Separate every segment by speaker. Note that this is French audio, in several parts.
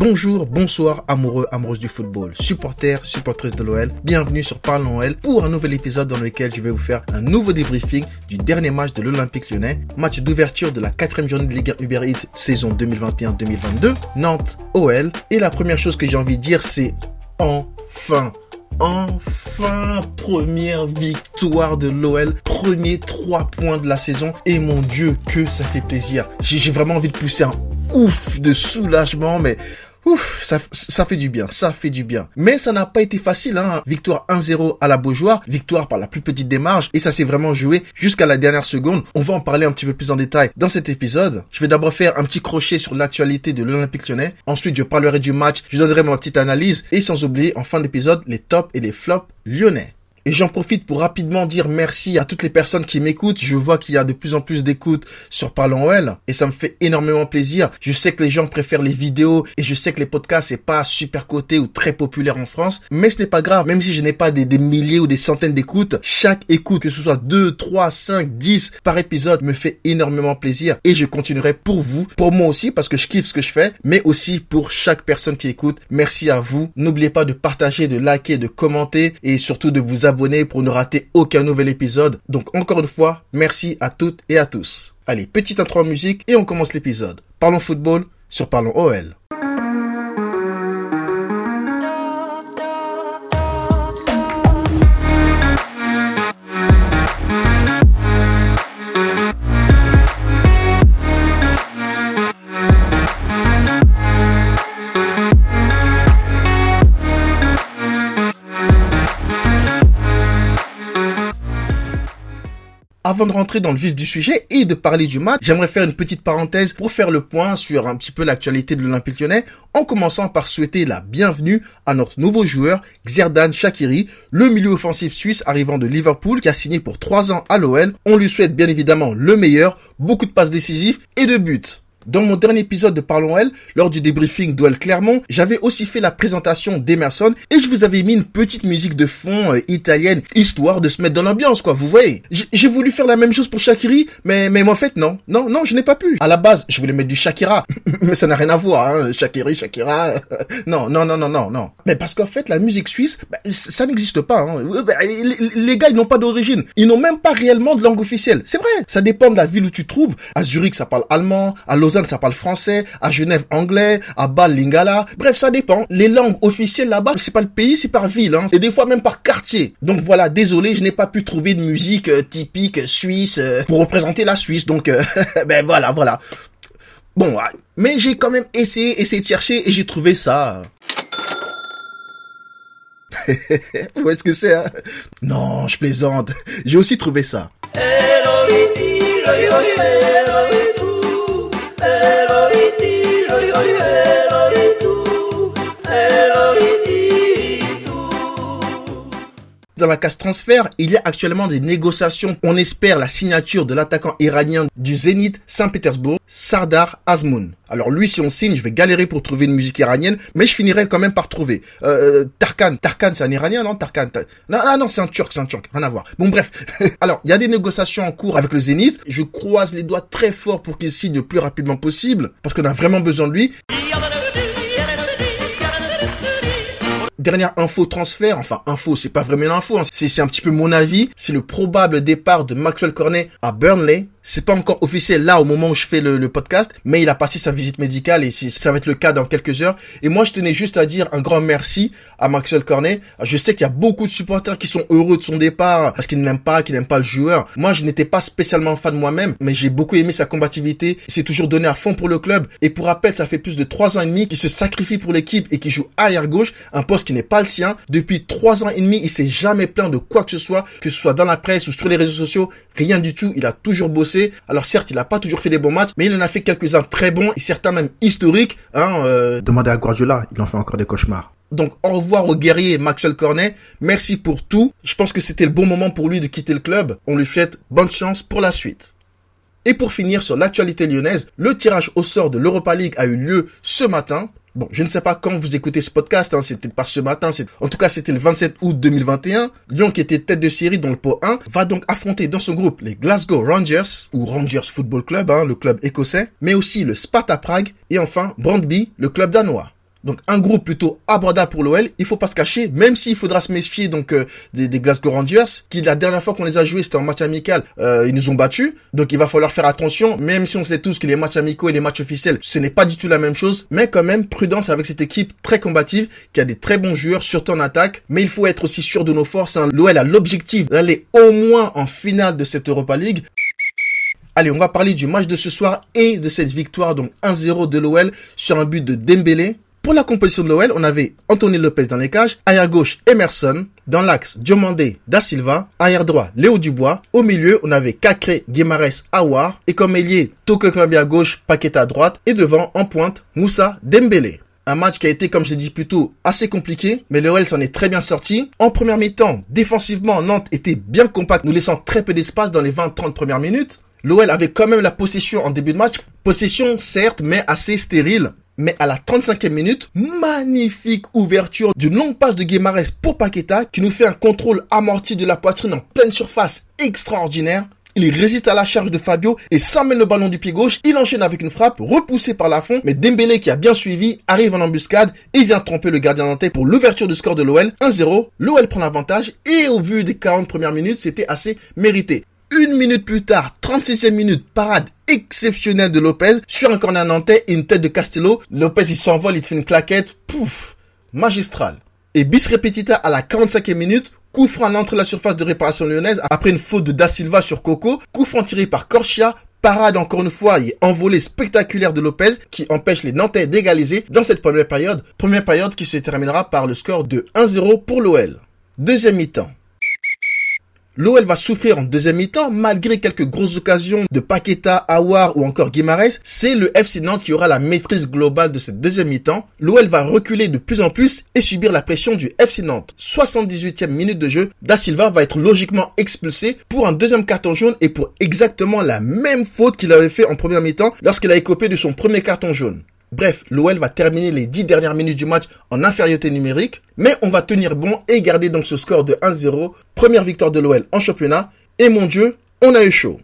Speaker 1: Bonjour, bonsoir, amoureux, amoureuses du football, supporters, supportrices de l'OL. Bienvenue sur Parlons OL pour un nouvel épisode dans lequel je vais vous faire un nouveau débriefing du dernier match de l'Olympique lyonnais, match d'ouverture de la quatrième journée de Ligue 1 Uber Eats saison 2021-2022, Nantes OL. Et la première chose que j'ai envie de dire, c'est enfin Enfin, première victoire de l'OL, premier 3 points de la saison. Et mon Dieu, que ça fait plaisir. J'ai vraiment envie de pousser un ouf de soulagement, mais Ouf, ça, ça fait du bien, ça fait du bien. Mais ça n'a pas été facile, hein. Victoire 1-0 à la Beaujoire, victoire par la plus petite démarche, et ça s'est vraiment joué jusqu'à la dernière seconde. On va en parler un petit peu plus en détail dans cet épisode. Je vais d'abord faire un petit crochet sur l'actualité de l'Olympique lyonnais. Ensuite, je parlerai du match, je donnerai ma petite analyse, et sans oublier, en fin d'épisode, les tops et les flops lyonnais. Et j'en profite pour rapidement dire merci à toutes les personnes qui m'écoutent. Je vois qu'il y a de plus en plus d'écoutes sur Parlons OL et ça me fait énormément plaisir. Je sais que les gens préfèrent les vidéos et je sais que les podcasts c'est pas super coté ou très populaire en France, mais ce n'est pas grave. Même si je n'ai pas des, des, milliers ou des centaines d'écoutes, chaque écoute, que ce soit 2, 3, 5, 10 par épisode me fait énormément plaisir et je continuerai pour vous, pour moi aussi parce que je kiffe ce que je fais, mais aussi pour chaque personne qui écoute. Merci à vous. N'oubliez pas de partager, de liker, de commenter et surtout de vous abonner pour ne rater aucun nouvel épisode. Donc encore une fois, merci à toutes et à tous. Allez, petite intro en musique et on commence l'épisode. Parlons football sur Parlons OL. Avant de rentrer dans le vif du sujet et de parler du match, j'aimerais faire une petite parenthèse pour faire le point sur un petit peu l'actualité de l'Olympique lyonnais, en commençant par souhaiter la bienvenue à notre nouveau joueur, Xerdan Shakiri, le milieu offensif suisse arrivant de Liverpool qui a signé pour 3 ans à l'OL. On lui souhaite bien évidemment le meilleur, beaucoup de passes décisives et de buts. Dans mon dernier épisode de Parlons L, lors du débriefing d'OL Clermont, j'avais aussi fait la présentation d'Emerson et je vous avais mis une petite musique de fond euh, italienne, histoire de se mettre dans l'ambiance, quoi, vous voyez. J'ai voulu faire la même chose pour Shakiri, mais, mais en fait, non. Non, non, je n'ai pas pu. À la base, je voulais mettre du Shakira, mais ça n'a rien à voir, hein. Shakiri, Shakira, non, non, non, non, non, non. Mais parce qu'en fait, la musique suisse, bah, ça n'existe pas, hein. Bah, les, gars, ils n'ont pas d'origine. Ils n'ont même pas réellement de langue officielle. C'est vrai. Ça dépend de la ville où tu te trouves. À Zurich, ça parle allemand. À Lausanne, ça parle français, à Genève anglais, à Bâle lingala. Bref, ça dépend. Les langues officielles là-bas, c'est pas le pays, c'est par ville, hein. Et des fois même par quartier. Donc voilà, désolé, je n'ai pas pu trouver de musique euh, typique suisse euh, pour représenter la Suisse. Donc euh, ben voilà, voilà. Bon, mais j'ai quand même essayé, essayé de chercher et j'ai trouvé ça. Où est-ce que c'est hein Non, je plaisante. J'ai aussi trouvé ça. Dans la case transfert, il y a actuellement des négociations. On espère la signature de l'attaquant iranien du Zénith Saint-Pétersbourg, Sardar Azmoun. Alors lui, si on signe, je vais galérer pour trouver une musique iranienne, mais je finirai quand même par trouver. Euh, Tarkan, Tarkan, c'est un Iranien, non Tarkan? Non, non, non c'est un Turc, c'est un Turc, rien à voir. Bon, bref. Alors, il y a des négociations en cours avec le Zénith. Je croise les doigts très fort pour qu'il signe le plus rapidement possible, parce qu'on a vraiment besoin de lui. Dernière info transfert, enfin info, c'est pas vraiment une info, hein. c'est un petit peu mon avis, c'est le probable départ de Maxwell Cornet à Burnley c'est pas encore officiel là au moment où je fais le, podcast, mais il a passé sa visite médicale et ça va être le cas dans quelques heures. Et moi, je tenais juste à dire un grand merci à Maxwell Cornet. Je sais qu'il y a beaucoup de supporters qui sont heureux de son départ parce qu'ils ne l'aiment pas, qu'ils n'aiment pas le joueur. Moi, je n'étais pas spécialement fan moi-même, mais j'ai beaucoup aimé sa combativité. Il s'est toujours donné à fond pour le club. Et pour rappel, ça fait plus de trois ans et demi qu'il se sacrifie pour l'équipe et qu'il joue arrière gauche, un poste qui n'est pas le sien. Depuis trois ans et demi, il s'est jamais plaint de quoi que ce soit, que ce soit dans la presse ou sur les réseaux sociaux. Rien du tout. Il a toujours bossé alors certes, il n'a pas toujours fait des bons matchs, mais il en a fait quelques-uns très bons et certains même historiques. Hein, euh... Demandez à Guardiola, il en fait encore des cauchemars. Donc au revoir au guerrier Maxwell Cornet. Merci pour tout. Je pense que c'était le bon moment pour lui de quitter le club. On lui souhaite bonne chance pour la suite. Et pour finir sur l'actualité lyonnaise, le tirage au sort de l'Europa League a eu lieu ce matin. Bon, je ne sais pas quand vous écoutez ce podcast, hein, c'était pas ce matin, en tout cas c'était le 27 août 2021. Lyon qui était tête de série dans le pot 1 va donc affronter dans son groupe les Glasgow Rangers ou Rangers Football Club, hein, le club écossais, mais aussi le Sparta Prague et enfin Brandby, le club danois. Donc un groupe plutôt abordable pour l'OL, il faut pas se cacher, même s'il faudra se méfier donc euh, des, Glasgow Rangers, qui la dernière fois qu'on les a joués c'était en match amical, euh, ils nous ont battus, donc il va falloir faire attention, même si on sait tous que les matchs amicaux et les matchs officiels, ce n'est pas du tout la même chose, mais quand même prudence avec cette équipe très combative, qui a des très bons joueurs, surtout en attaque, mais il faut être aussi sûr de nos forces, hein. l'OL a l'objectif d'aller au moins en finale de cette Europa League, Allez, on va parler du match de ce soir et de cette victoire, donc 1-0 de l'OL sur un but de Dembélé. Pour la composition de l'OL, on avait Anthony Lopez dans les cages, arrière gauche Emerson, dans l'axe Diomandé Da Silva, arrière droit Léo Dubois, au milieu on avait Cacré, Guimares, Awar, et comme ailier Toko à gauche, Paqueta à droite, et devant en pointe Moussa Dembélé. Un match qui a été, comme j'ai dit plus tôt, assez compliqué, mais l'OL s'en est très bien sorti. En première mi-temps, défensivement, Nantes était bien compact, nous laissant très peu d'espace dans les 20-30 premières minutes. L'OL avait quand même la possession en début de match. Possession, certes, mais assez stérile. Mais à la 35e minute, magnifique ouverture d'une longue passe de Guimarães pour Paqueta qui nous fait un contrôle amorti de la poitrine en pleine surface extraordinaire. Il résiste à la charge de Fabio et s'emmène le ballon du pied gauche. Il enchaîne avec une frappe repoussée par la fond. Mais Dembélé qui a bien suivi arrive en embuscade et vient tromper le gardien nantais pour l'ouverture du score de l'OL. 1-0. L'OL prend l'avantage et au vu des 40 premières minutes, c'était assez mérité. Une minute plus tard, 36e minute, parade exceptionnelle de Lopez sur un corner nantais et une tête de Castello. Lopez, il s'envole, il te fait une claquette. Pouf! Magistral. Et bis repetita à la 45e minute, coup franc à la surface de réparation lyonnaise après une faute de Da Silva sur Coco, coup franc tiré par Corchia, parade encore une fois et envolée spectaculaire de Lopez qui empêche les Nantais d'égaliser dans cette première période. Première période qui se terminera par le score de 1-0 pour l'OL. Deuxième mi-temps. L'OL va souffrir en deuxième mi-temps malgré quelques grosses occasions de Paqueta, Awar ou encore Guimarães. C'est le FC Nantes qui aura la maîtrise globale de cette deuxième mi-temps. L'OL va reculer de plus en plus et subir la pression du FC Nantes. 78e minute de jeu, Da Silva va être logiquement expulsé pour un deuxième carton jaune et pour exactement la même faute qu'il avait fait en première mi-temps lorsqu'il a écopé de son premier carton jaune. Bref, l'OL va terminer les 10 dernières minutes du match en infériorité numérique, mais on va tenir bon et garder donc ce score de 1-0, première victoire de l'OL en championnat, et mon dieu, on a eu chaud.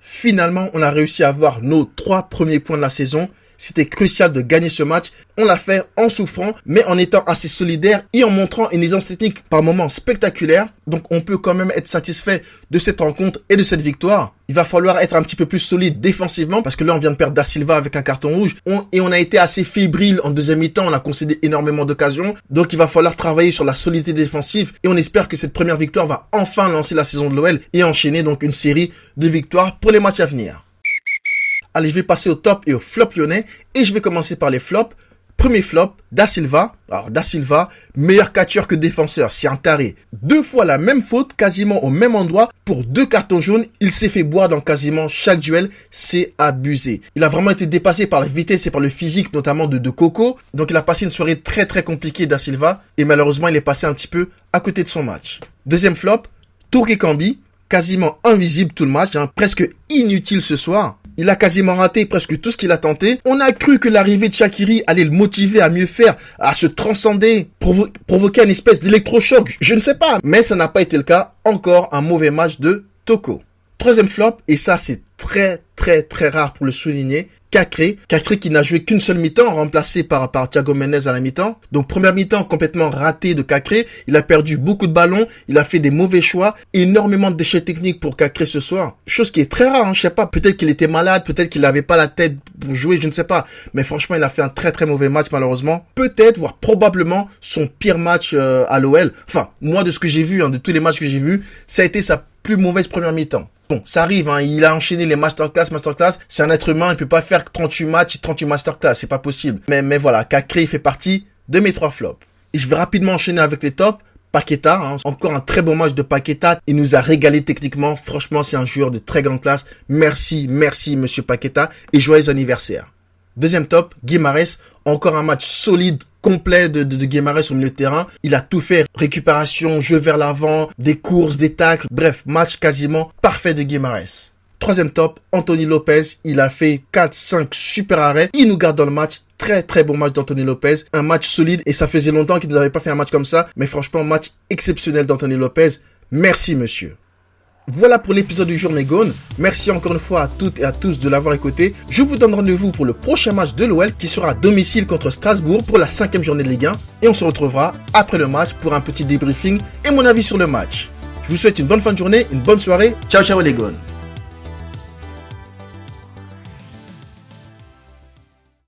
Speaker 1: Finalement, on a réussi à avoir nos trois premiers points de la saison c'était crucial de gagner ce match. On l'a fait en souffrant, mais en étant assez solidaire et en montrant une aisance technique par moments spectaculaire. Donc on peut quand même être satisfait de cette rencontre et de cette victoire. Il va falloir être un petit peu plus solide défensivement parce que là on vient de perdre Da Silva avec un carton rouge et on a été assez fébrile en deuxième mi-temps, on a concédé énormément d'occasions. Donc il va falloir travailler sur la solidité défensive et on espère que cette première victoire va enfin lancer la saison de l'OL et enchaîner donc une série de victoires pour les matchs à venir. Allez, je vais passer au top et au flop lyonnais. Et je vais commencer par les flops. Premier flop, Da Silva. Alors, Da Silva, meilleur catcheur que défenseur, c'est un taré. Deux fois la même faute, quasiment au même endroit, pour deux cartons jaunes. Il s'est fait boire dans quasiment chaque duel. C'est abusé. Il a vraiment été dépassé par la vitesse et par le physique, notamment de, Coco. Donc, il a passé une soirée très très compliquée, Da Silva. Et malheureusement, il est passé un petit peu à côté de son match. Deuxième flop, Touré Kambi. Quasiment invisible tout le match, hein, presque inutile ce soir. Il a quasiment raté presque tout ce qu'il a tenté. On a cru que l'arrivée de Shakiri allait le motiver à mieux faire, à se transcender, provoquer une espèce d'électrochoc. Je ne sais pas. Mais ça n'a pas été le cas. Encore un mauvais match de Toko. Troisième flop, et ça c'est très très très rare pour le souligner, Cacré. Cacré qui n'a joué qu'une seule mi-temps, remplacé par, par Thiago Menez à la mi-temps. Donc première mi-temps complètement raté de Cacré. Il a perdu beaucoup de ballons, il a fait des mauvais choix, énormément de déchets techniques pour Cacré ce soir. Chose qui est très rare, hein, je sais pas, peut-être qu'il était malade, peut-être qu'il n'avait pas la tête pour jouer, je ne sais pas. Mais franchement, il a fait un très très mauvais match malheureusement. Peut-être, voire probablement son pire match euh, à l'OL. Enfin, moi de ce que j'ai vu, hein, de tous les matchs que j'ai vus, ça a été sa plus mauvaise première mi-temps. Bon, ça arrive, hein, il a enchaîné les masterclass, masterclass. C'est un être humain, il peut pas faire 38 matchs, 38 masterclass, c'est pas possible. Mais, mais voilà, Cacré fait partie de mes trois flops. Et je vais rapidement enchaîner avec les tops. Paqueta, hein, encore un très bon match de Paqueta. Il nous a régalé techniquement. Franchement, c'est un joueur de très grande classe. Merci, merci, monsieur Paqueta. Et joyeux anniversaire. Deuxième top, Guimarães. Encore un match solide, complet de, de, au milieu de terrain. Il a tout fait. Récupération, jeu vers l'avant, des courses, des tacles. Bref, match quasiment parfait de Guimarães. Troisième top, Anthony Lopez. Il a fait 4-5 super arrêts. Il nous garde dans le match. Très très bon match d'Anthony Lopez. Un match solide et ça faisait longtemps qu'il nous avait pas fait un match comme ça. Mais franchement, match exceptionnel d'Anthony Lopez. Merci monsieur. Voilà pour l'épisode du jour mes. Merci encore une fois à toutes et à tous de l'avoir écouté. Je vous donne rendez-vous pour le prochain match de l'OL qui sera à domicile contre Strasbourg pour la cinquième journée de Ligue 1. Et on se retrouvera après le match pour un petit débriefing et mon avis sur le match. Je vous souhaite une bonne fin de journée, une bonne soirée. Ciao ciao les gones.